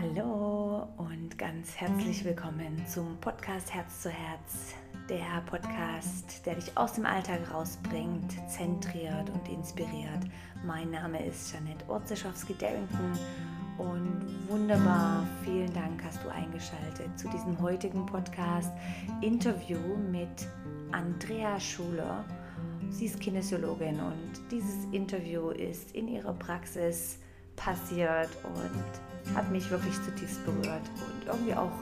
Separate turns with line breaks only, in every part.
Hallo und ganz herzlich willkommen zum Podcast Herz zu Herz. Der Podcast, der dich aus dem Alltag rausbringt, zentriert und inspiriert. Mein Name ist Janette Orzeschowski-Darrington und wunderbar, vielen Dank hast du eingeschaltet zu diesem heutigen Podcast Interview mit Andrea Schuler. Sie ist Kinesiologin und dieses Interview ist in ihrer Praxis passiert und hat mich wirklich zutiefst berührt und irgendwie auch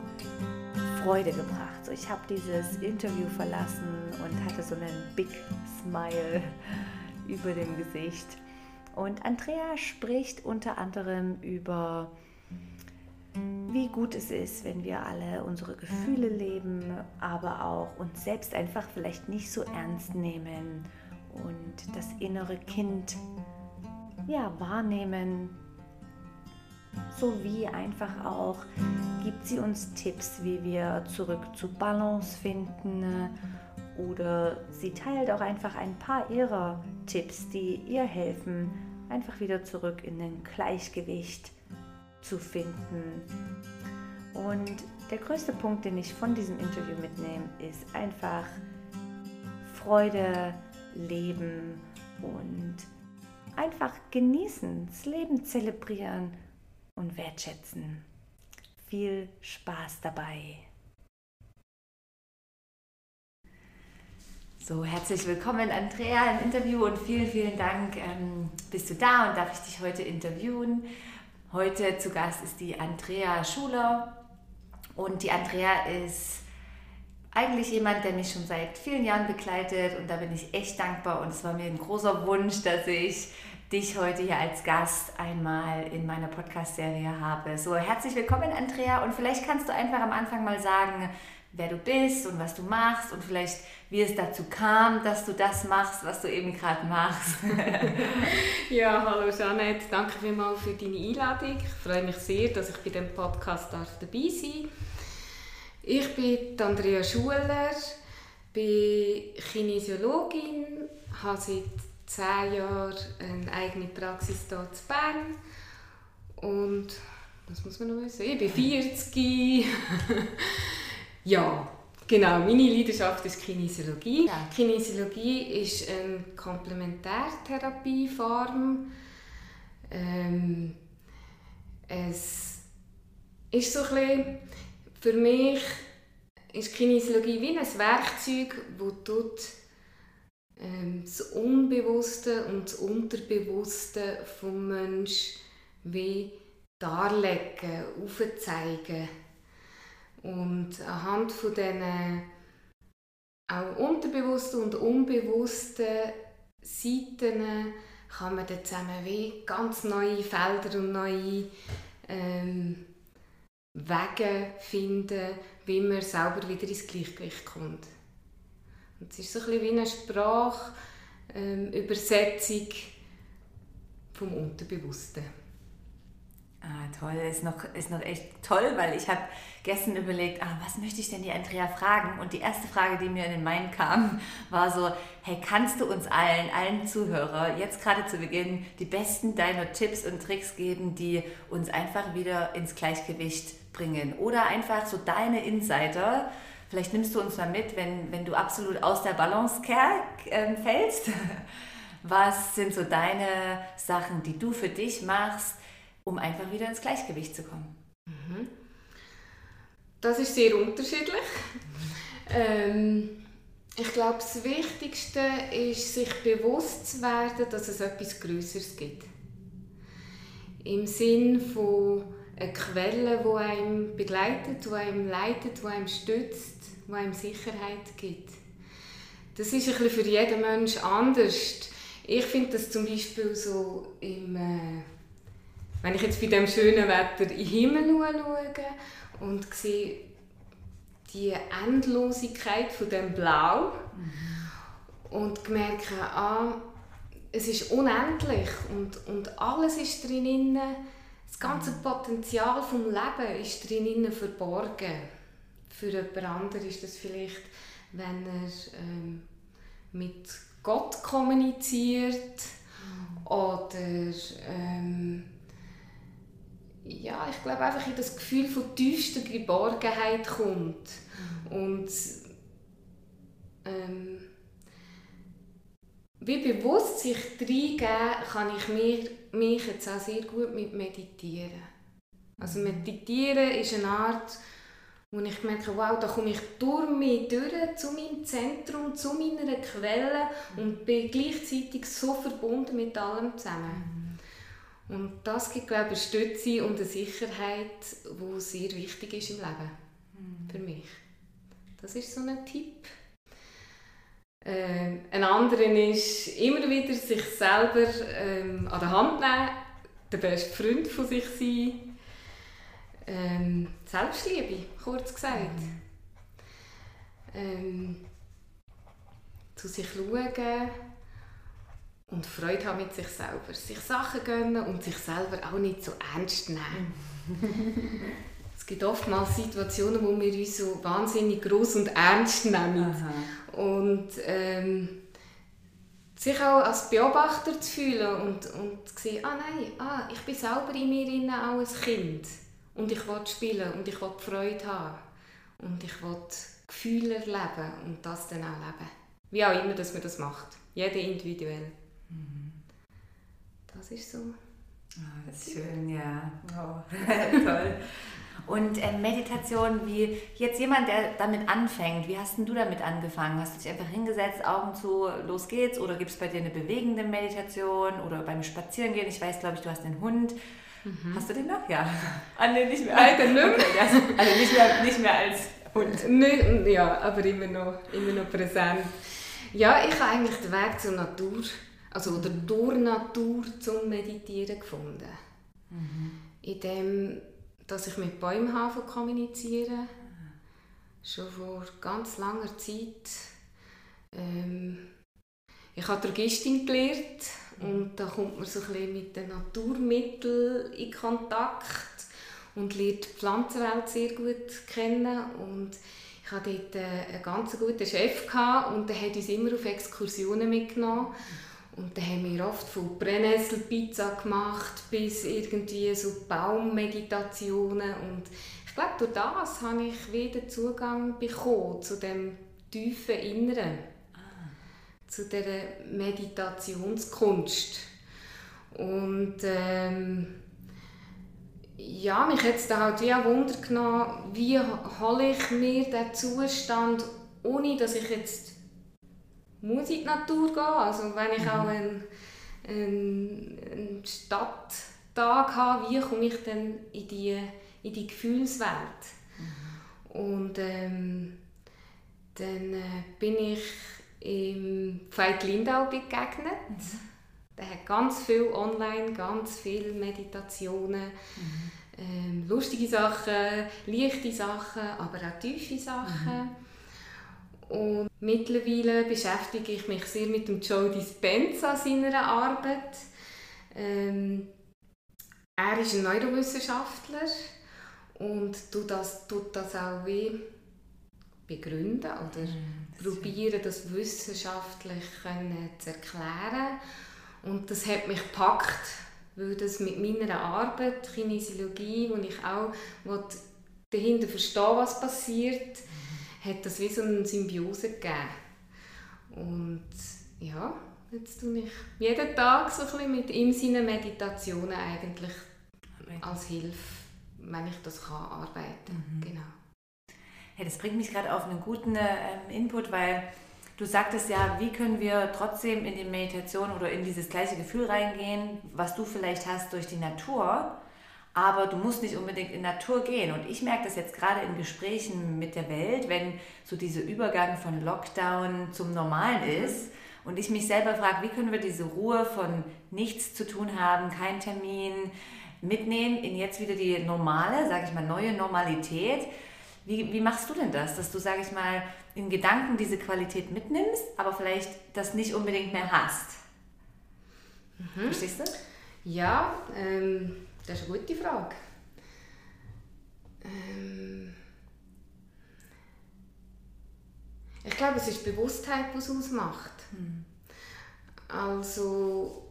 Freude gebracht. Ich habe dieses Interview verlassen und hatte so einen Big Smile über dem Gesicht. Und Andrea spricht unter anderem über, wie gut es ist, wenn wir alle unsere Gefühle leben, aber auch uns selbst einfach vielleicht nicht so ernst nehmen und das innere Kind ja, wahrnehmen, sowie einfach auch gibt sie uns Tipps, wie wir zurück zu Balance finden oder sie teilt auch einfach ein paar ihrer Tipps, die ihr helfen, einfach wieder zurück in den Gleichgewicht zu finden. Und der größte Punkt, den ich von diesem Interview mitnehme, ist einfach Freude, Leben und einfach genießen, das Leben zelebrieren und wertschätzen. Viel Spaß dabei. So, herzlich willkommen, Andrea, im Interview und vielen, vielen Dank, ähm, bist du da und darf ich dich heute interviewen. Heute zu Gast ist die Andrea Schuler und die Andrea ist eigentlich jemand, der mich schon seit vielen Jahren begleitet und da bin ich echt dankbar und es war mir ein großer Wunsch, dass ich dich heute hier als Gast einmal in meiner Podcast-Serie habe. So, herzlich willkommen, Andrea. Und vielleicht kannst du einfach am Anfang mal sagen, wer du bist und was du machst und vielleicht, wie es dazu kam, dass du das machst, was du eben gerade machst.
ja, hallo Jeanette, danke vielmals für deine Einladung. Ich freue mich sehr, dass ich bei diesem Podcast dabei sein darf. Ich bin Andrea Schuler, bin Kinesiologin, habe seit zehn Jahre eine eigene Praxis hier in Bern. Und was muss man noch wissen? Ich bin 40. ja, genau. Meine Leidenschaft ist Kinesiologie. Ja. Kinesiologie ist eine Komplementärtherapieform. Ähm, es ist so ein bisschen, für mich ist Kinesiologie wie ein Werkzeug, das tut das Unbewusste und das Unterbewusste vom Menschen wie darlegen, aufzeigen. Und anhand von diesen auch unterbewussten und unbewussten Seiten kann man dann zusammen wie ganz neue Felder und neue ähm, Wege finden, wie man selber wieder ins Gleichgewicht kommt. Und es ist so ein bisschen wie eine Sprachübersetzung ähm, vom Unterbewussten.
Ah, toll, ist noch, ist noch echt toll, weil ich habe gestern überlegt, ah, was möchte ich denn die Andrea fragen? Und die erste Frage, die mir in den Main kam, war so, hey, kannst du uns allen, allen Zuhörer, jetzt gerade zu Beginn, die besten deiner Tipps und Tricks geben, die uns einfach wieder ins Gleichgewicht bringen? Oder einfach so deine Insider, Vielleicht nimmst du uns mal mit, wenn, wenn du absolut aus der Balance äh, fällst. Was sind so deine Sachen, die du für dich machst, um einfach wieder ins Gleichgewicht zu kommen? Mhm.
Das ist sehr unterschiedlich. Ähm, ich glaube, das Wichtigste ist, sich bewusst zu werden, dass es etwas Größeres gibt. Im Sinn von einer Quelle, die einem begleitet, die einem leitet, die einem stützt, die einem Sicherheit gibt. Das ist ein bisschen für jeden Menschen anders. Ich finde das zum Beispiel so im, äh, wenn ich jetzt bei dem schönen Wetter in den Himmel schaue und sehe die Endlosigkeit von dem Blau mhm. und merke, ah, es ist unendlich und, und alles ist drin, das ganze Potenzial vom Leben ist drin verborgen. Für jemand anderen ist das vielleicht, wenn er ähm, mit Gott kommuniziert mhm. oder ähm, ja, ich glaube einfach in das Gefühl von tiefster Geborgenheit kommt. Mhm. Und ähm, wie bewusst sich reingeben, kann ich mir, mich jetzt auch sehr gut mit meditieren. Also meditieren ist eine Art, wo ich merke, wow, da komme ich durch mich durch zu meinem Zentrum, zu meiner Quelle und bin gleichzeitig so verbunden mit allem zusammen. Mhm. Und das gibt, glaube ich, eine Stütze und eine Sicherheit, die sehr wichtig ist im Leben. Mhm. Für mich. Das ist so ein Tipp. Äh, ein anderer ist, immer wieder sich selber ähm, an der Hand nehmen, der beste Freund von sich sein. Ähm, Selbstliebe, kurz gesagt. Mhm. Ähm, zu sich schauen und Freude haben mit sich selber. Sich Sachen gönnen und sich selber auch nicht so ernst nehmen. es gibt oftmals Situationen, wo wir uns so wahnsinnig groß und ernst nehmen. Aha. Und ähm, sich auch als Beobachter zu fühlen und, und zu sehen, ah nein, ah, ich bin selber in mir auch ein Kind. Und ich will spielen und ich will Freude haben. Und ich will Gefühle erleben und das dann auch leben. Wie auch immer, dass man das macht. Jeder individuell. Mhm. Das ist so.
Oh, das ist schön, ja. Oh, toll. Und äh, Meditation, wie jetzt jemand, der damit anfängt, wie hast denn du damit angefangen? Hast du dich einfach hingesetzt, Augen zu, los geht's? Oder gibt es bei dir eine bewegende Meditation oder beim Spazierengehen? Ich weiß, glaube ich, du hast einen Hund. Mhm. Hast du den noch? Ja.
Ah, nee, nicht mehr. Alter, okay,
also nicht mehr, nicht mehr als Hund.
Nee, ja, aber immer noch, immer noch präsent. Ja, ich habe eigentlich den Weg zur Natur, also oder durch Natur zum Meditieren gefunden. Mhm. In dem, dass ich mit Bäumen habe kommunizieren. Schon vor ganz langer Zeit. Ähm, ich habe Drogistin gelernt und da kommt man so ein bisschen mit den Naturmitteln in Kontakt und lernt die Pflanzenwelt sehr gut kennen. Und ich hatte dort einen ganz guten Chef und der hat uns immer auf Exkursionen mitgenommen. Und dann haben wir oft von Brennnesselpizza gemacht bis irgendwie so Baummeditationen. Und ich glaube, durch das habe ich wieder Zugang bekommen zu dem tiefen Inneren zu der Meditationskunst. Und ähm, ja, mich hat es halt wie auch Wunder genommen, wie hole ich mir diesen Zustand, ohne dass ich jetzt muss in die Natur gehen. Also wenn ich mhm. auch einen, einen, einen Stadttag habe, wie komme ich dann in die, in die Gefühlswelt? Mhm. Und ähm, dann äh, bin ich im Veit Lindau begegnet. Mhm. Der hat ganz viel online, ganz viele Meditationen, mhm. ähm, lustige Sachen, leichte Sachen, aber auch tiefe Sachen. Mhm. Und mittlerweile beschäftige ich mich sehr mit dem Joe Dispenza seiner Arbeit. Ähm, er ist ein Neurowissenschaftler und tut das, tut das auch wie begründen oder mm, probieren, das wissenschaftlich können zu erklären. Und das hat mich gepackt, weil das mit meiner Arbeit, Kinesiologie, wo ich auch dahinter verstehe, was passiert, mm. hat das wie so eine Symbiose gegeben. Und ja, jetzt tue ich jeden Tag so ein bisschen mit ihm seinen Meditationen eigentlich als Hilfe, wenn ich das kann, arbeiten. Mhm. Genau.
Hey, das bringt mich gerade auf einen guten ähm, Input, weil du sagtest ja, wie können wir trotzdem in die Meditation oder in dieses gleiche Gefühl reingehen, was du vielleicht hast durch die Natur, aber du musst nicht unbedingt in Natur gehen. Und ich merke das jetzt gerade in Gesprächen mit der Welt, wenn so dieser Übergang von Lockdown zum Normalen ist und ich mich selber frage, wie können wir diese Ruhe von nichts zu tun haben, kein Termin, mitnehmen in jetzt wieder die normale, sage ich mal, neue Normalität wie, wie machst du denn das, dass du, sage ich mal, in Gedanken diese Qualität mitnimmst, aber vielleicht das nicht unbedingt mehr hast? Mhm. Verstehst du?
Ja, ähm, das ist eine gute Frage. Ähm, ich glaube, es ist Bewusstheit, was es ausmacht. Mhm. Also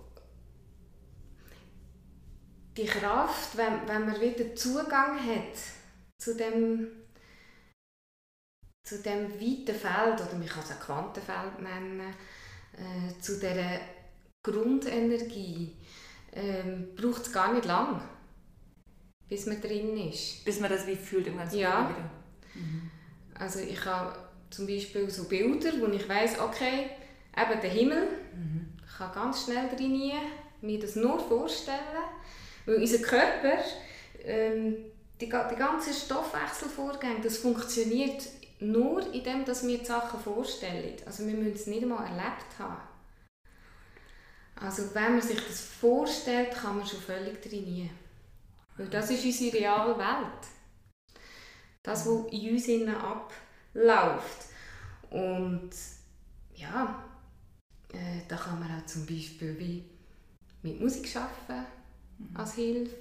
die Kraft, wenn, wenn man wieder Zugang hat zu dem, zu dem weiten Feld, oder man kann es auch Quantenfeld nennen, äh, zu dieser Grundenergie, ähm, braucht es gar nicht lang, bis man drin ist.
Bis man das wie fühlt im ganzen
ja. wieder. Mhm. Also ich habe zum Beispiel so Bilder, wo ich weiß, okay, eben der Himmel, mhm. ich kann ganz schnell drin mir das nur vorstellen, weil unser Körper, ähm, die, die ganzen Stoffwechselvorgänge, das funktioniert nur indem dass wir die Sachen vorstellen. Also wir müssen es nicht einmal erlebt haben. Also wenn man sich das vorstellt, kann man schon völlig trainieren. Weil das ist unsere reale Welt. Das, was in uns innen abläuft. Und ja, äh, da kann man auch zum Beispiel wie mit Musik arbeiten mhm. als Hilfe.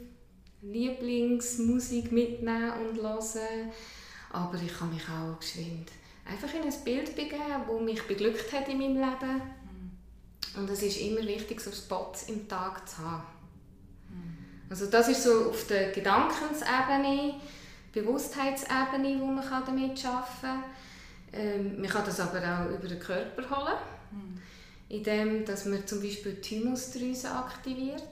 Lieblingsmusik mitnehmen und hören. Aber ich kann mich auch geschwind einfach in ein Bild begeben, das mich beglückt hat in meinem Leben. Mhm. Und es ist immer wichtig, so Spots im Tag zu haben. Mhm. Also das ist so auf der Gedankensebene, Bewusstheitsebene, wo man damit arbeiten kann. Ähm, man kann das aber auch über den Körper holen, mhm. indem dass man zum Beispiel die Thymusdrüse aktiviert.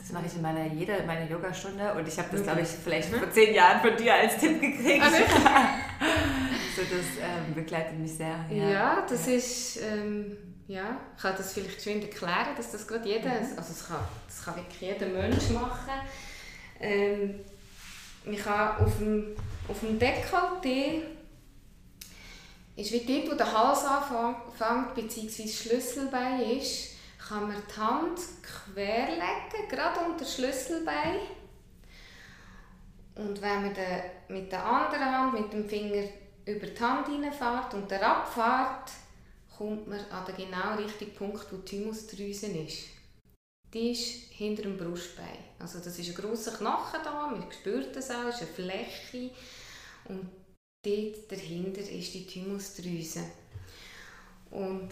Das mache ich in meiner, jeder meiner Yogastunde und ich habe das, glaube ich, vielleicht vor zehn Jahren von dir als Tipp gekriegt. Also, so, das ähm, begleitet mich sehr.
Ja, ja das ist, ähm, ja, ich kann das vielleicht schön erklären, dass das gerade jeder, mhm. also das kann, das kann wirklich jeder Mensch machen. Ähm, man kann auf dem, auf dem Dekolleté ist wie dort, wo der Hals anfängt, bzw. Schlüsselbein ist, kann man die Hand querlegen, gerade unter das Schlüsselbein. Und wenn man den, mit der anderen Hand, mit dem Finger über die Hand reinfährt und der abfährt, kommt man an den genau richtigen Punkt, wo die Thymusdrüse ist. Die ist hinter dem Brustbein. Also das ist ein grosser Knochen da, man spürt das auch, es ist eine Fläche. Und dort dahinter ist die Thymusdrüse. Und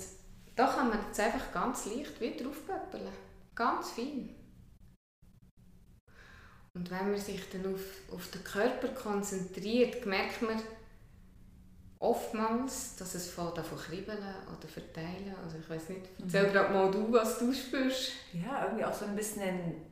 da kann man jetzt einfach ganz leicht wieder draufpöppeln. Ganz fein. Und wenn man sich dann auf, auf den Körper konzentriert, merkt man oftmals, dass es von davon kribbeln oder verteilen. Also ich weiß nicht, erzähl mhm. gerade mal du, was du spürst.
Ja, irgendwie auch so ein bisschen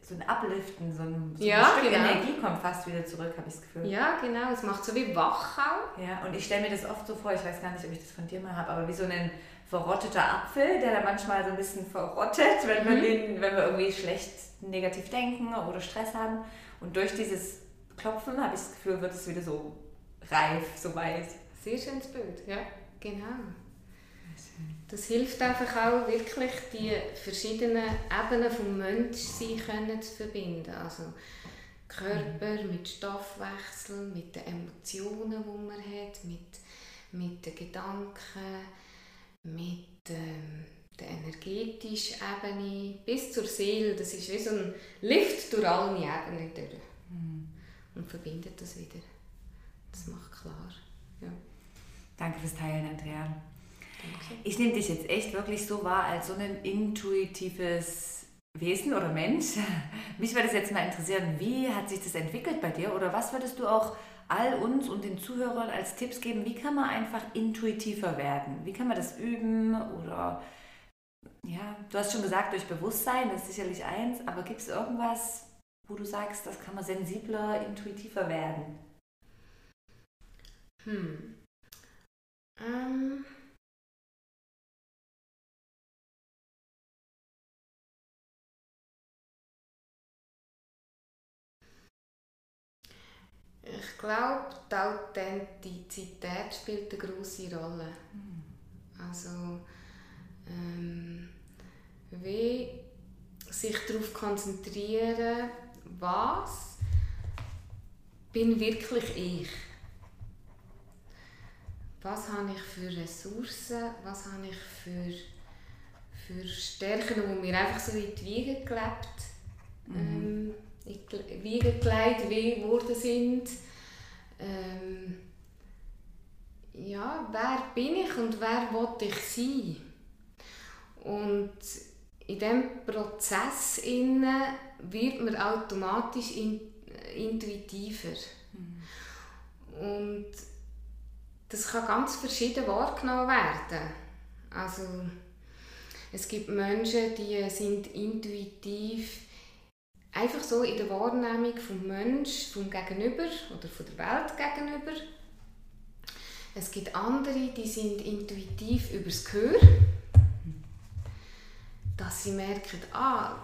so ein Upliften, so ein, so
ja,
ein Stück
genau.
Energie kommt fast wieder zurück, habe ich das Gefühl.
Ja, genau. Es macht so wie wach auch.
Ja, und ich stelle mir das oft so vor, ich weiß gar nicht, ob ich das von dir mal habe, aber wie so ein verrotteter Apfel, der da manchmal so ein bisschen verrottet, wenn, mhm. wir, den, wenn wir irgendwie schlecht negativ denken oder Stress haben. Und durch dieses Klopfen habe ich das Gefühl, wird es wieder so reif, so weit.
Sehr schönes Bild, ja, genau. Das hilft einfach auch wirklich, die verschiedenen Ebenen des Menschsein zu verbinden. Also Körper mhm. mit Stoffwechsel, mit den Emotionen, die man hat, mit, mit den Gedanken, mit ähm, der energetischen Ebene bis zur Seele. Das ist wie so ein Lift durch alle Ebenen durch. Mhm. Und verbindet das wieder. Das macht klar. Ja.
Danke fürs Teilen, Andrea. Danke. Ich nehme dich jetzt echt wirklich so wahr als so ein intuitives Wesen oder Mensch. Mich würde es jetzt mal interessieren, wie hat sich das entwickelt bei dir oder was würdest du auch all uns und den Zuhörern als Tipps geben, wie kann man einfach intuitiver werden? Wie kann man das üben oder ja, du hast schon gesagt, durch Bewusstsein, das ist sicherlich eins, aber gibt es irgendwas, wo du sagst, das kann man sensibler, intuitiver werden?
Hm. Ähm. Ich glaube, die Authentizität spielt eine große Rolle. Mhm. Also, ähm, wie sich darauf konzentrieren, was bin wirklich ich? Was habe ich für Ressourcen? Was habe ich für, für Stärken, die mir einfach so in die Wiege gelebt mhm. ähm, in Wiege gelegt worden sind. Ähm, ja, wer bin ich und wer will ich sein? Und in diesem Prozess innen wird man automatisch in, äh, intuitiver. Mhm. Und das kann ganz verschieden wahrgenommen werden. Also es gibt Menschen, die sind intuitiv einfach so in der Wahrnehmung vom Mensch, vom Gegenüber oder von der Welt gegenüber. Es gibt andere, die sind intuitiv übers Gehör, dass sie merken, ah,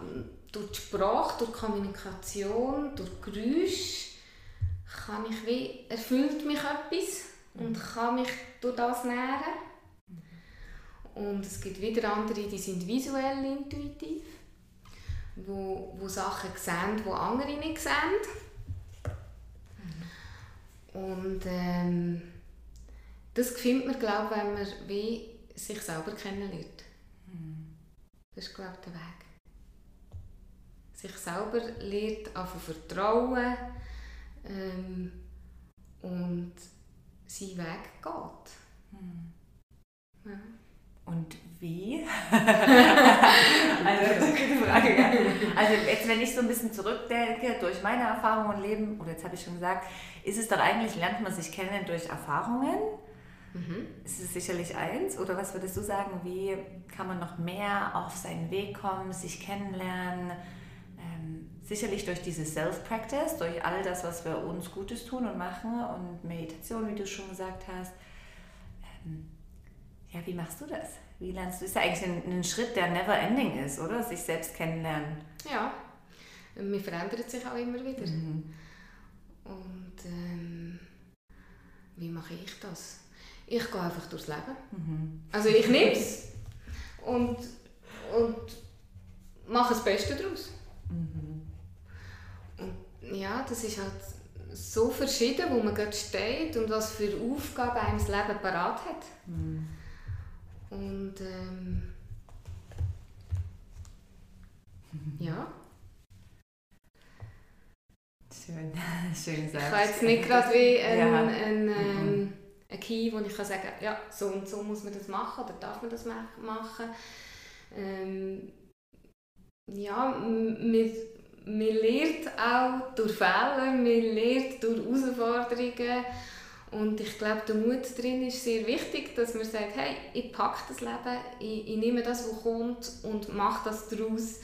durch die Sprache, durch Kommunikation, durch Geräusche kann ich wie, erfüllt mich etwas und kann mich durch das nähren. Und es gibt wieder andere, die sind visuell intuitiv, wo, wo Sachen sehen, die andere nicht sehen. Und ähm, das findet man, glaube ich, wenn man wie sich selber kennenlernt. Das ist, glaube ich, der Weg. Sich selber lernt, auf vertrauen ähm, und seinen Weg geht.
Ja. Und wie? also, gute Frage. Ja. Also jetzt, wenn ich so ein bisschen zurückdenke, durch meine Erfahrungen und Leben, oder jetzt habe ich schon gesagt, ist es doch eigentlich, lernt man sich kennen durch Erfahrungen? Mhm. Ist es sicherlich eins? Oder was würdest du sagen, wie kann man noch mehr auf seinen Weg kommen, sich kennenlernen? Ähm, sicherlich durch diese Self-Practice, durch all das, was wir uns Gutes tun und machen und Meditation, wie du schon gesagt hast. Ähm, ja, wie machst du das? Wie lernst du? Ist ja eigentlich ein, ein Schritt, der never ending ist, oder? Sich selbst kennenlernen.
Ja, mir verändert sich auch immer wieder. Mhm. Und ähm, wie mache ich das? Ich gehe einfach durchs Leben. Mhm. Also ich nehme es und, und mache das Beste daraus. Mhm. Und ja, das ist halt so verschieden, wo man gerade steht und was für Aufgaben einem das Leben parat hat. Mhm. Und ähm, ja.
Schön, schön
gesagt. Ich habe jetzt nicht gerade wie ein, ja. ein, ähm, ein Key, wo ich kann sagen kann, ja, so und so muss man das machen oder darf man das machen. Ähm, ja, man, man lernt auch durch Fehler, man lernt durch Herausforderungen und ich glaube, der Mut drin ist sehr wichtig, dass man sagt, hey, ich packe das Leben, ich, ich nehme das, was kommt und mache das daraus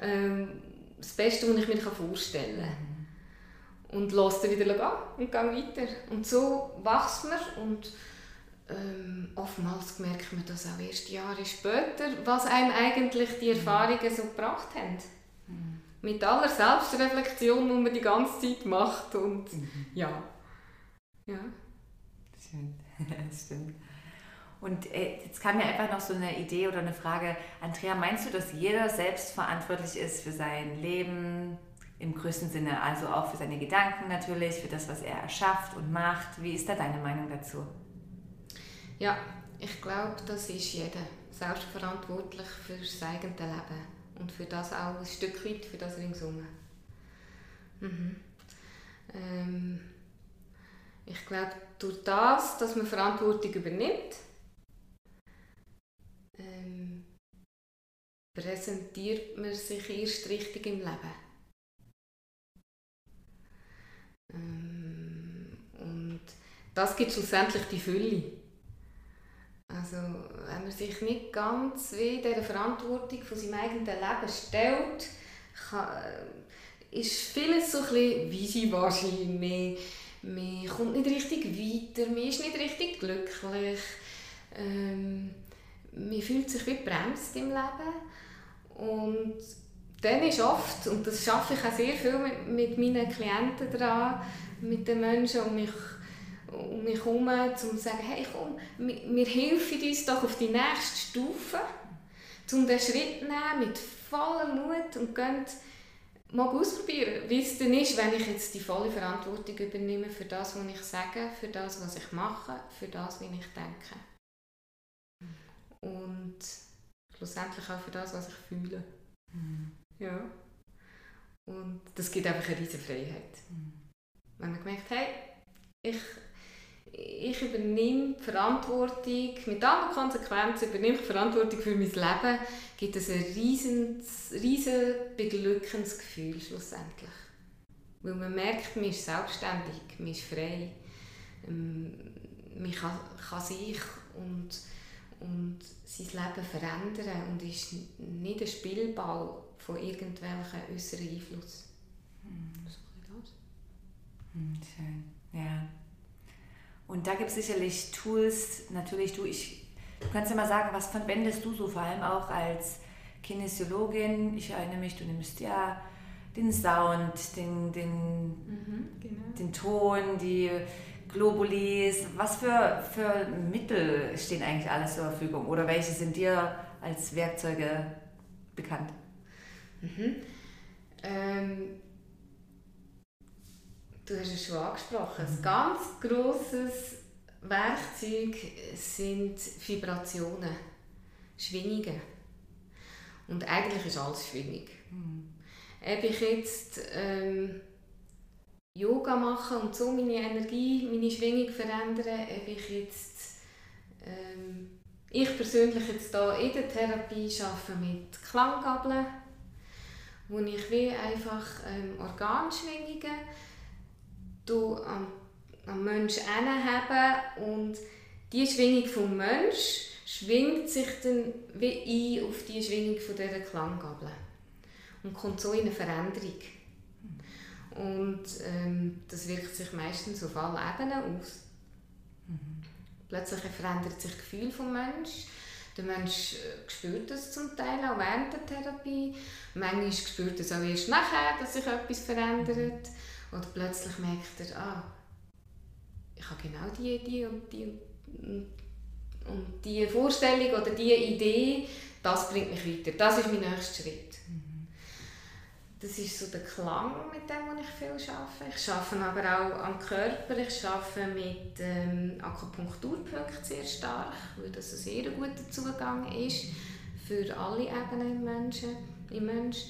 ähm, das Beste, was ich mir vorstellen kann. Und lasse dann wieder gehen und gehe weiter. Und so wächst man und ähm, oftmals merkt man das auch erst Jahre später, was einem eigentlich die Erfahrungen so gebracht haben. Mhm. Mit aller Selbstreflexion, die man die ganze Zeit macht und mhm. ja. ja.
Schön, das stimmt. Und äh, jetzt kam mir einfach noch so eine Idee oder eine Frage. Andrea, meinst du, dass jeder selbst verantwortlich ist für sein Leben im größten Sinne, also auch für seine Gedanken natürlich, für das, was er erschafft und macht? Wie ist da deine Meinung dazu?
Ja, ich glaube, das ist jeder selbstverantwortlich für sein eigenes Leben und für das auch ein Stück weit, für das ringsum. Mhm. Ähm, ich glaube, durch das, dass man Verantwortung übernimmt, ähm, präsentiert man sich erst richtig im Leben. Ähm, und das gibt schlussendlich die Fülle. Also, wenn man sich nicht ganz wie der Verantwortung von seinem eigenen Leben stellt, kann, äh, ist vieles so ein bisschen wischiwaschi, man kommt nicht richtig weiter, man ist nicht richtig glücklich, ähm, man fühlt sich wie bremst im Leben. Und dann ist oft, und das schaffe ich auch sehr viel mit, mit meinen Klienten dran, mit den Menschen um mich, um mich herum, um zu sagen, hey komm, wir helfen uns doch auf die nächste Stufe, um den Schritt zu nehmen mit vollem Mut und gehen mal ausprobieren, wie es denn ist, wenn ich jetzt die volle Verantwortung übernehme für das, was ich sage, für das, was ich mache, für das, wie ich denke. Und schlussendlich auch für das, was ich fühle. Mhm. Ja. Und das gibt einfach eine riesige Freiheit. Mhm. Wenn man merkt, hey, ich, ich übernehme die Verantwortung, mit allen Konsequenzen übernehme ich Verantwortung für mein Leben, gibt es ein riesen, riesen beglückendes Gefühl schlussendlich. Weil man merkt, man ist selbstständig, man ist frei, ähm, man kann, kann sich und, und sein Leben verändern und ist nicht ein Spielball von irgendwelchen äußeren Einfluss.
Hm. So das. Hm, schön. Und da gibt es sicherlich Tools, natürlich du, ich, du kannst ja mal sagen, was verwendest du so vor allem auch als Kinesiologin? Ich erinnere mich, du nimmst ja den Sound, den, den, mhm, genau. den Ton, die Globulis. Was für, für Mittel stehen eigentlich alles zur Verfügung oder welche sind dir als Werkzeuge bekannt?
Mhm. Ähm, du hast es schon angesprochen. Ein ganz grosses Werkzeug sind Vibrationen, Schwingungen. Und eigentlich ist alles Schwingung. Mhm. Ob ich jetzt ähm, Yoga mache und so meine Energie, meine Schwingung verändere, ob ich jetzt ähm, ich persönlich jetzt hier in der Therapie arbeite mit Klanggabeln, wo ich wie einfach ähm, Organschwingungen du am, am Menschen haben und die Schwingung vom Mensch schwingt sich dann wie ein auf die Schwingung von dieser Klanggabel und kommt so in eine Veränderung. Und ähm, das wirkt sich meistens auf alle Ebenen aus. Mhm. Plötzlich verändert sich das Gefühl des Menschen. Der Mensch äh, spürt das zum Teil auch während der Therapie. Manchmal spürt es auch erst nachher, dass sich etwas verändert. Oder plötzlich merkt er, ah, ich habe genau die, die und die und die Vorstellung oder die Idee, das bringt mich weiter. Das ist mein nächster Schritt. Mhm. Das ist so der Klang, mit dem ich viel arbeite. Ich arbeite aber auch am Körper. Ich arbeite mit ähm, Akupunkturpunkten sehr stark, weil das ein sehr guter Zugang ist für alle Ebenen im Menschen. Im Mensch.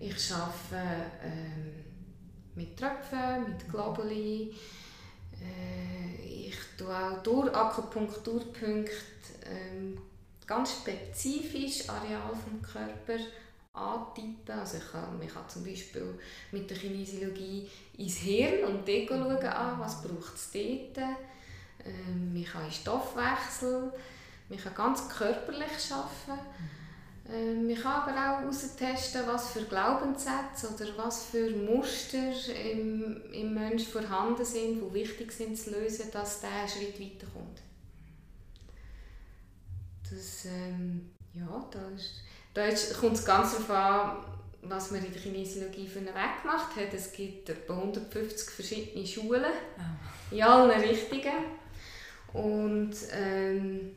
Ich arbeite ähm, mit Tröpfen, mit Globuli. Äh, ich tue auch durch Akupunkturpunkte ähm, ganz spezifisch Areal vom Körper antippen. Also ich kann, man kann zum Beispiel mit der Kinesiologie ins Hirn und dort schauen, ah, was braucht es dort. Ähm, man kann in Stoffwechsel, man kann ganz körperlich arbeiten. Ähm, man kann aber auch austesten, was für Glaubenssätze oder was für Muster im, im Menschen vorhanden sind, die wichtig sind zu lösen, dass der einen Schritt weiterkommt. Das, ähm, ja, da, ist, da ist, kommt es ganz darauf an, was man in der Kinesiologie für einen Weg gemacht hat. Es gibt etwa 150 verschiedene Schulen oh. in allen Richtungen. Und ähm,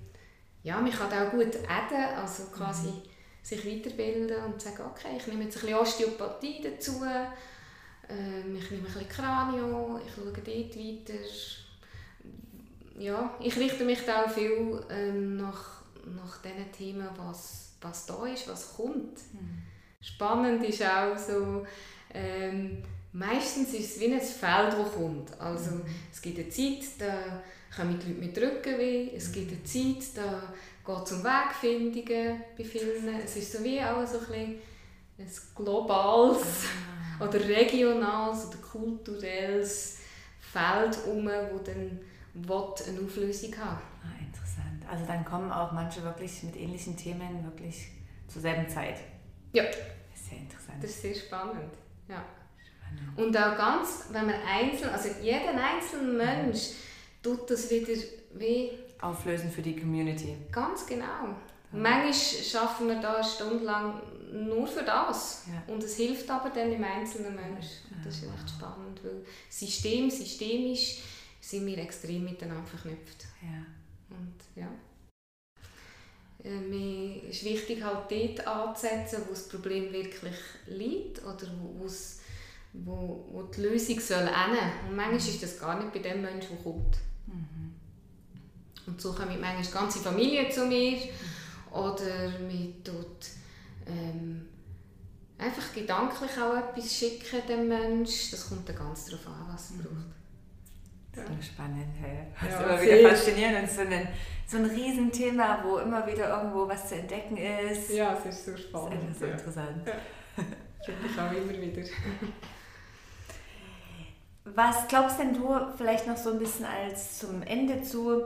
ja, man kann auch gut adden, also quasi mhm sich weiterbilden und sagen, okay, ich nehme jetzt ein bisschen Osteopathie dazu, ähm, ich nehme ein bisschen Kranio, ich schaue dort weiter. Ja, ich richte mich da auch viel ähm, nach, nach den Themen, was, was da ist, was kommt. Mhm. Spannend ist auch so, ähm, meistens ist es wie ein Feld, das kommt. Also mhm. es gibt eine Zeit, da kommen die Leute mit Rückenweh, es gibt eine Zeit, da geht es um Wegfindungen bei vielen. Es ist so wie auch so ein, ein globales ah. oder regionales oder kulturelles Feld um, wo dann eine Auflösung haben
ah, Interessant. Also dann kommen auch manche wirklich mit ähnlichen Themen wirklich zur selben Zeit.
Ja.
Das ist sehr interessant.
Das ist sehr spannend. Ja. Spannend. Und auch ganz, wenn man einzeln, also jeden einzelnen Mensch tut das wieder wie
auflösen für die Community.
Ganz genau. Manchmal schaffen wir da stundenlang nur für das. Ja. Und es hilft aber dann dem einzelnen Menschen. Und das ist echt spannend, weil System, systemisch sind wir extrem miteinander verknüpft.
Ja.
Und ja. Äh, es ist wichtig, halt dort anzusetzen, wo das Problem wirklich liegt oder wo, wo, wo die Lösung soll enden. Und manchmal ist das gar nicht bei dem Menschen, der kommt. Mhm. Und so kommen manchmal ganze Familie zu mir oder mir tut ähm, einfach gedanklich auch etwas schicken dem Mensch. Das kommt dann ganz darauf an, was er braucht.
Ja. So spannend, hey. Das ja, ist immer wieder faszinierend und so ein, so ein Riesenthema, wo immer wieder irgendwo was zu entdecken ist.
Ja, es ist so spannend. Das ist
so ja. interessant.
Ja. Ich auch immer wieder.
Was glaubst denn du vielleicht noch so ein bisschen als zum Ende zu,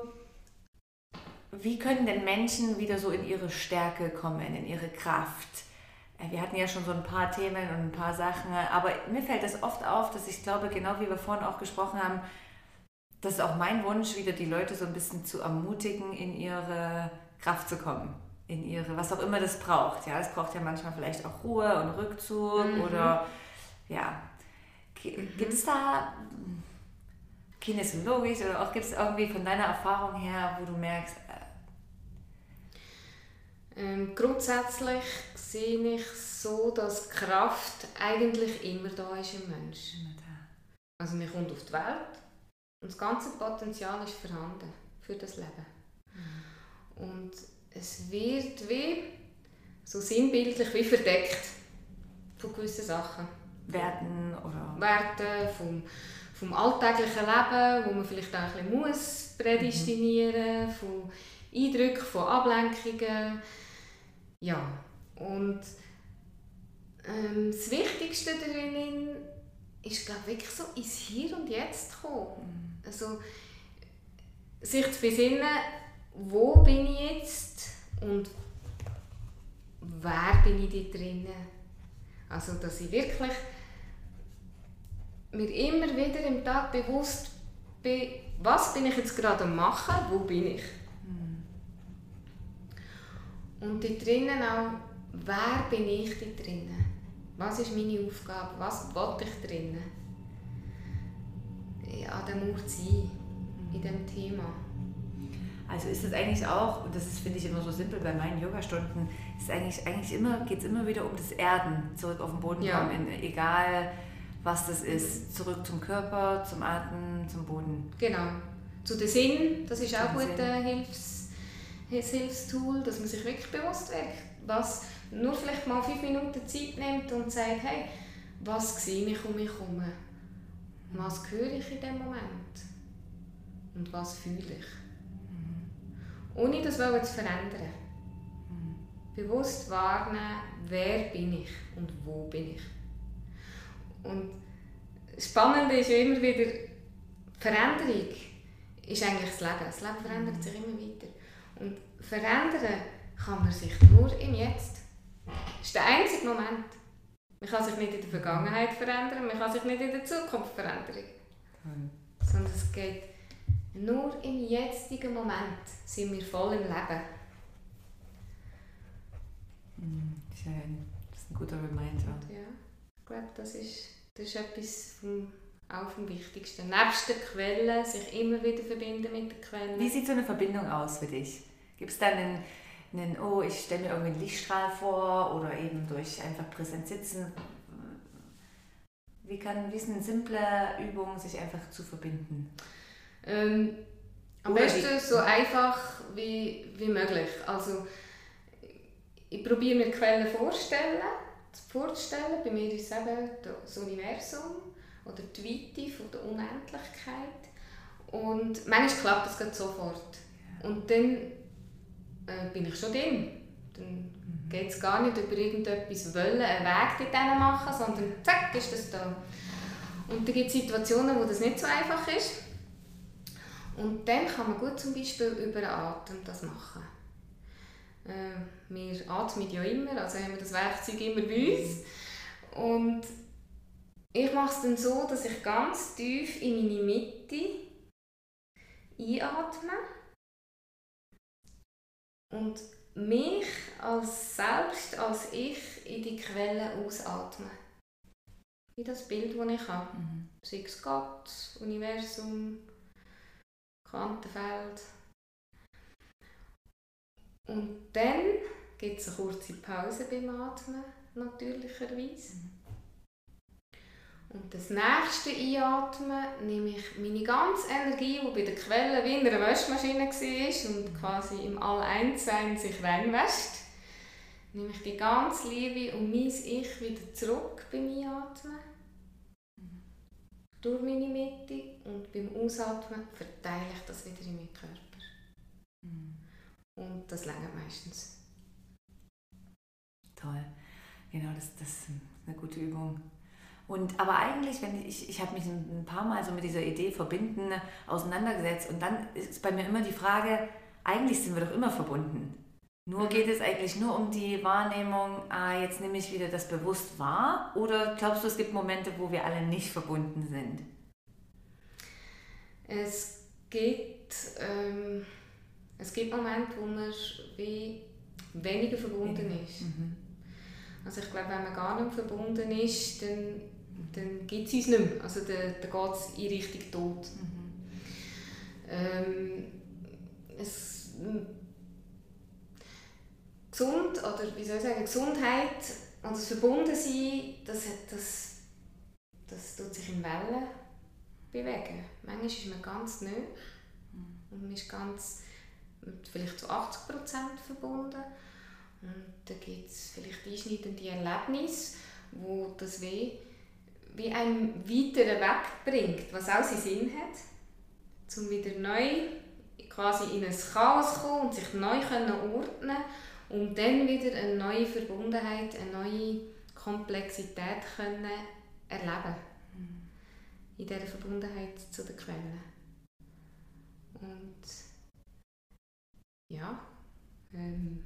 wie können denn Menschen wieder so in ihre Stärke kommen, in ihre Kraft? Äh, wir hatten ja schon so ein paar Themen und ein paar Sachen, aber mir fällt das oft auf, dass ich glaube, genau wie wir vorhin auch gesprochen haben, das ist auch mein Wunsch, wieder die Leute so ein bisschen zu ermutigen, in ihre Kraft zu kommen. In ihre, was auch immer das braucht. Ja, es braucht ja manchmal vielleicht auch Ruhe und Rückzug mhm. oder ja. Mhm. Gibt es da kinesiologisch oder auch gibt es irgendwie von deiner Erfahrung her, wo du merkst,
äh ähm, grundsätzlich sehe ich so, dass Kraft eigentlich immer da ist im Menschen. Also man kommt auf die Welt und das ganze Potenzial ist vorhanden für das Leben. Mhm. Und es wird wie so sinnbildlich wie verdeckt von gewissen Sachen.
Werten oder?
Werten vom, vom alltäglichen Leben, wo man vielleicht auch ein bisschen muss prädestinieren, mhm. von Eindrücken, von Ablenkungen. Ja, und ähm, das Wichtigste darin ist, glaube wirklich so ins Hier und Jetzt kommen. Mhm. Also, sich zu besinnen, wo bin ich jetzt und wer bin ich da drinnen. Also, dass ich wirklich mir immer wieder im Tag bewusst bin, was bin ich jetzt gerade am machen, wo bin ich. Und da drinnen auch, wer bin ich da drinnen? Was ist meine Aufgabe? Was will ich drinnen? an dem Ort sein, in dem Thema.
Also ist es eigentlich auch, und das finde ich immer so simpel bei meinen Yogastunden, ist eigentlich, eigentlich immer, geht es immer wieder um das Erden, zurück auf den Boden ja. kommen, egal was das ist, zurück zum Körper, zum Atmen, zum Boden.
Genau. Zu den Sinn, das ist auch ein Hilfs, Hilfstool, dass man sich wirklich bewusst wird, was nur vielleicht mal fünf Minuten Zeit nimmt und sagt, hey, was sehe ich um mich herum? Was höre ich in dem Moment? Und was fühle ich? Mhm. Ohne das zu verändern. Mhm. Bewusst wahrnehmen, wer bin ich und wo bin ich. Und das Spannende ist ja immer wieder, Veränderung ist eigentlich das Leben. Das Leben verändert sich immer weiter. Und verändern kann man sich nur im Jetzt. Das ist der einzige Moment. Man kann sich nicht in der Vergangenheit verändern, man kann sich nicht in der Zukunft verändern. Mhm. Sondern es geht nur im jetzigen Moment sind wir voll im Leben.
Mhm, schön. Das ist ein guter Reminder.
Ja, ich glaube, das ist, das ist etwas vom, auch vom Wichtigsten. Nebst der Quelle, sich immer wieder verbinden mit der Quelle.
Wie sieht so eine Verbindung aus für dich? Gibt es da einen einen, oh, ich stelle mir irgendwie einen Lichtstrahl vor oder eben durch einfach präsent sitzen. Wie kann, wie ist eine simple Übung, sich einfach zu verbinden?
Ähm, am oder besten wie? so einfach wie, wie möglich. Also, ich probiere mir Quellen vorstellen, vorzustellen. Bei mir ist es eben das Universum oder die Weite von der Unendlichkeit. Und manchmal klappt das sofort. Und dann äh, bin ich schon drin. Dann mhm. geht es gar nicht über irgendetwas wollen, einen Weg denen machen, sondern zack, ist das da. Und da gibt es Situationen, wo das nicht so einfach ist. Und dann kann man gut zum Beispiel über den Atem das machen. Äh, wir atmen ja immer, also haben wir das Werkzeug immer bei uns. Und ich mache es dann so, dass ich ganz tief in meine Mitte einatme und mich als selbst, als ich in die Quelle ausatmen. Wie das Bild, das ich habe. Mhm. Sei es Gott, Universum, Quantenfeld. Und dann gibt es eine kurze Pause beim Atmen, natürlicherweise. Mhm. Und das nächste Einatmen nehme ich meine ganze Energie, die bei der Quelle wie in einer Waschmaschine war und quasi im All-Eins-Sein sich reinwäscht, nehme ich die ganze Liebe und mein Ich wieder zurück beim Einatmen. durch meine Mitte und beim Ausatmen verteile ich das wieder in meinen Körper. Und das lange meistens.
Toll. Genau, das, das ist eine gute Übung. Und aber eigentlich, wenn ich, ich habe mich ein paar Mal so mit dieser Idee verbinden auseinandergesetzt und dann ist bei mir immer die Frage, eigentlich sind wir doch immer verbunden. Nur mhm. geht es eigentlich nur um die Wahrnehmung, ah, jetzt nehme ich wieder das bewusst wahr? Oder glaubst du, es gibt Momente, wo wir alle nicht verbunden sind?
Es geht, ähm, es gibt Momente, wo man wie weniger verbunden ist. Mhm. Also ich glaube, wenn man gar nicht verbunden ist, dann, dann gibt es uns nicht mehr. Also dann, dann geht es in Richtung Tod. Mhm. Ähm, es, gesund, oder wie soll ich sagen, Gesundheit und das Verbundensein, das, das, das tut sich in Wellen bewegen. Manchmal ist man ganz neu und man ist ganz, vielleicht zu 80% verbunden. Und dann gibt es vielleicht einschneidende Erlebnisse, wo das weh wie einen weiteren Weg bringt, was auch seinen Sinn hat, um wieder neu quasi in ein Chaos zu kommen und sich neu ordnen um dann wieder eine neue Verbundenheit, eine neue Komplexität können erleben in dieser Verbundenheit zu der Quelle. Und ja, ähm,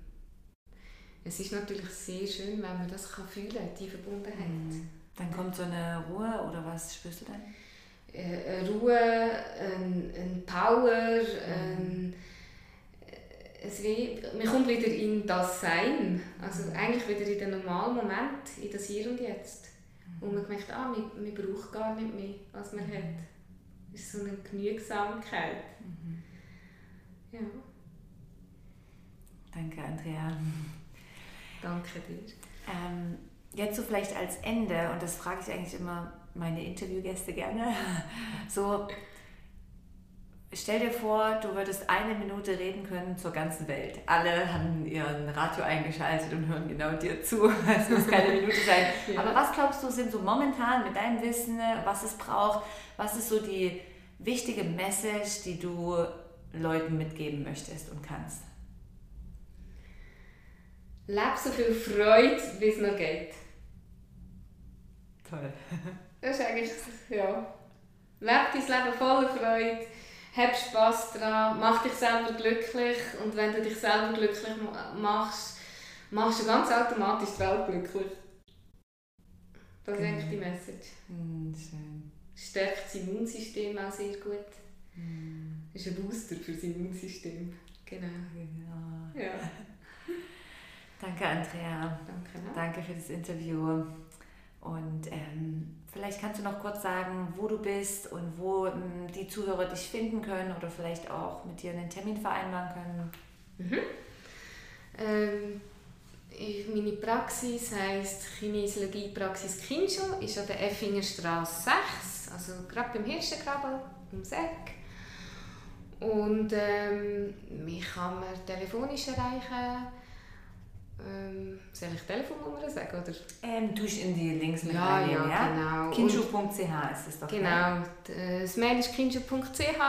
es ist natürlich sehr schön, wenn man das kann fühlen kann, die Verbundenheit. Mhm.
Dann kommt so eine Ruhe oder was spürst du dann?
Äh, eine Ruhe, ein, ein Power, mhm. ein, es wie, man kommt wieder in das Sein, also eigentlich wieder in den normalen Moment, in das Hier und Jetzt. Wo man merkt, ah, man, man braucht gar nicht mehr, was man hat. Es ist so eine Genügsamkeit. Mhm. Ja.
Danke, Andrea.
Danke dir.
Ähm, jetzt so vielleicht als Ende, und das frage ich eigentlich immer meine Interviewgäste gerne, so Stell dir vor, du würdest eine Minute reden können zur ganzen Welt. Alle haben ihren Radio eingeschaltet und hören genau dir zu. Es muss keine Minute sein. Ja. Aber was glaubst du, sind so momentan mit deinem Wissen, was es braucht, was ist so die wichtige Message, die du Leuten mitgeben möchtest und kannst?
Leb so viel Freude, wie es noch geht.
Toll.
Das ist eigentlich, ja. Leb dein Leben voller Freude hab Spass daran, mach dich selber glücklich und wenn du dich selber glücklich machst, machst du ganz automatisch die Welt glücklich. Das ist eigentlich die Message.
Mm, schön.
Stärkt das Immunsystem auch sehr gut. Mm. Ist ein Booster für das Immunsystem. Genau.
Ja. ja. Danke, Andrea.
Danke. Ne?
Danke für das Interview. Und ähm, vielleicht kannst du noch kurz sagen, wo du bist und wo ähm, die Zuhörer dich finden können oder vielleicht auch mit dir einen Termin vereinbaren können.
Mhm. Ähm, meine Praxis heisst Kinesiologie-Praxis Kinscho, ist an der Effingerstraße 6, also gerade beim Hirschengraben ums Eck. Und ähm, mich kann man telefonisch erreichen ähm, soll ich Telefonnummer sagen? Oder?
Ähm, du in die Links mit
ja, ja, ja, genau.
Kindschuh.ch ist das doch.
Genau, ne? das Mail ist kindschuh.ch.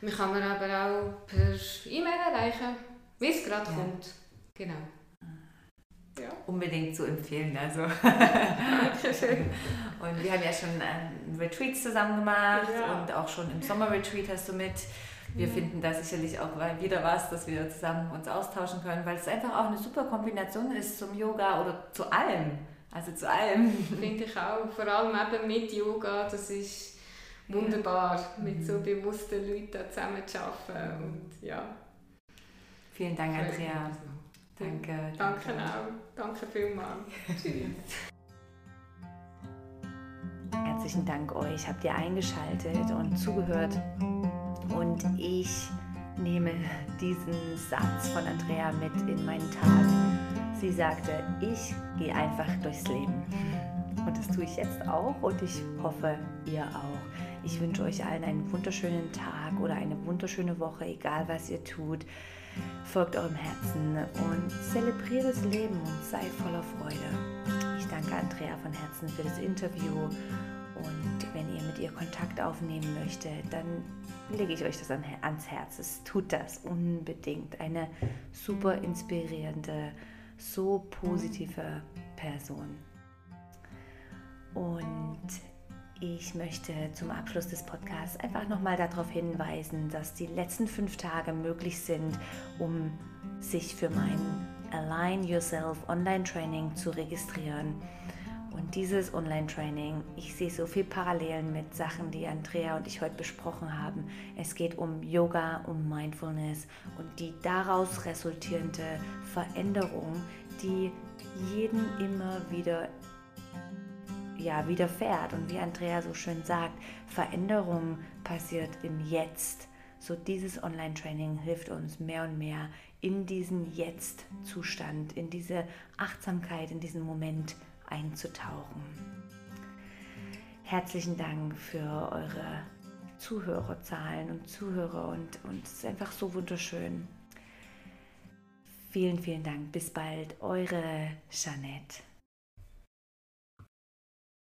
Man kann mir aber auch per E-Mail erreichen, wie es gerade ja. kommt. Genau.
Ja. Unbedingt zu empfehlen. Also. und wir haben ja schon ähm, Retreats zusammen gemacht ja. und auch schon im Sommerretreat hast du mit wir mhm. finden da sicherlich auch wieder was, dass wir zusammen uns austauschen können, weil es einfach auch eine super Kombination ist zum Yoga oder zu allem. Also zu allem.
Finde ich auch. Vor allem eben mit Yoga, das ist wunderbar, mit so mhm. bewussten Leuten zusammen zu arbeiten. Und, ja.
Vielen Dank, Andrea.
Danke. Danke, danke auch. Danke vielmals. Tschüss.
Herzlichen Dank euch, habt ihr eingeschaltet und zugehört. Und ich nehme diesen Satz von Andrea mit in meinen Tag. Sie sagte, ich gehe einfach durchs Leben. Und das tue ich jetzt auch und ich hoffe, ihr auch. Ich wünsche euch allen einen wunderschönen Tag oder eine wunderschöne Woche, egal was ihr tut. Folgt eurem Herzen und zelebriert das Leben und seid voller Freude. Ich danke Andrea von Herzen für das Interview Und wenn ihr mit ihr Kontakt aufnehmen möchtet, dann lege ich euch das ans Herz. Es tut das unbedingt. Eine super inspirierende, so positive Person. Und ich möchte zum Abschluss des Podcasts einfach nochmal darauf hinweisen, dass die letzten fünf Tage möglich sind, um sich für mein Align Yourself Online Training zu registrieren. Und dieses Online-Training, ich sehe so viel Parallelen mit Sachen, die Andrea und ich heute besprochen haben. Es geht um Yoga, um Mindfulness und die daraus resultierende Veränderung, die jeden immer wieder ja, widerfährt. Und wie Andrea so schön sagt, Veränderung passiert im Jetzt. So dieses Online-Training hilft uns mehr und mehr in diesen Jetzt-Zustand, in diese Achtsamkeit, in diesen Moment einzutauchen. Herzlichen Dank für eure Zuhörerzahlen und Zuhörer und, und es ist einfach so wunderschön. Vielen, vielen Dank. Bis bald, eure Jeanette.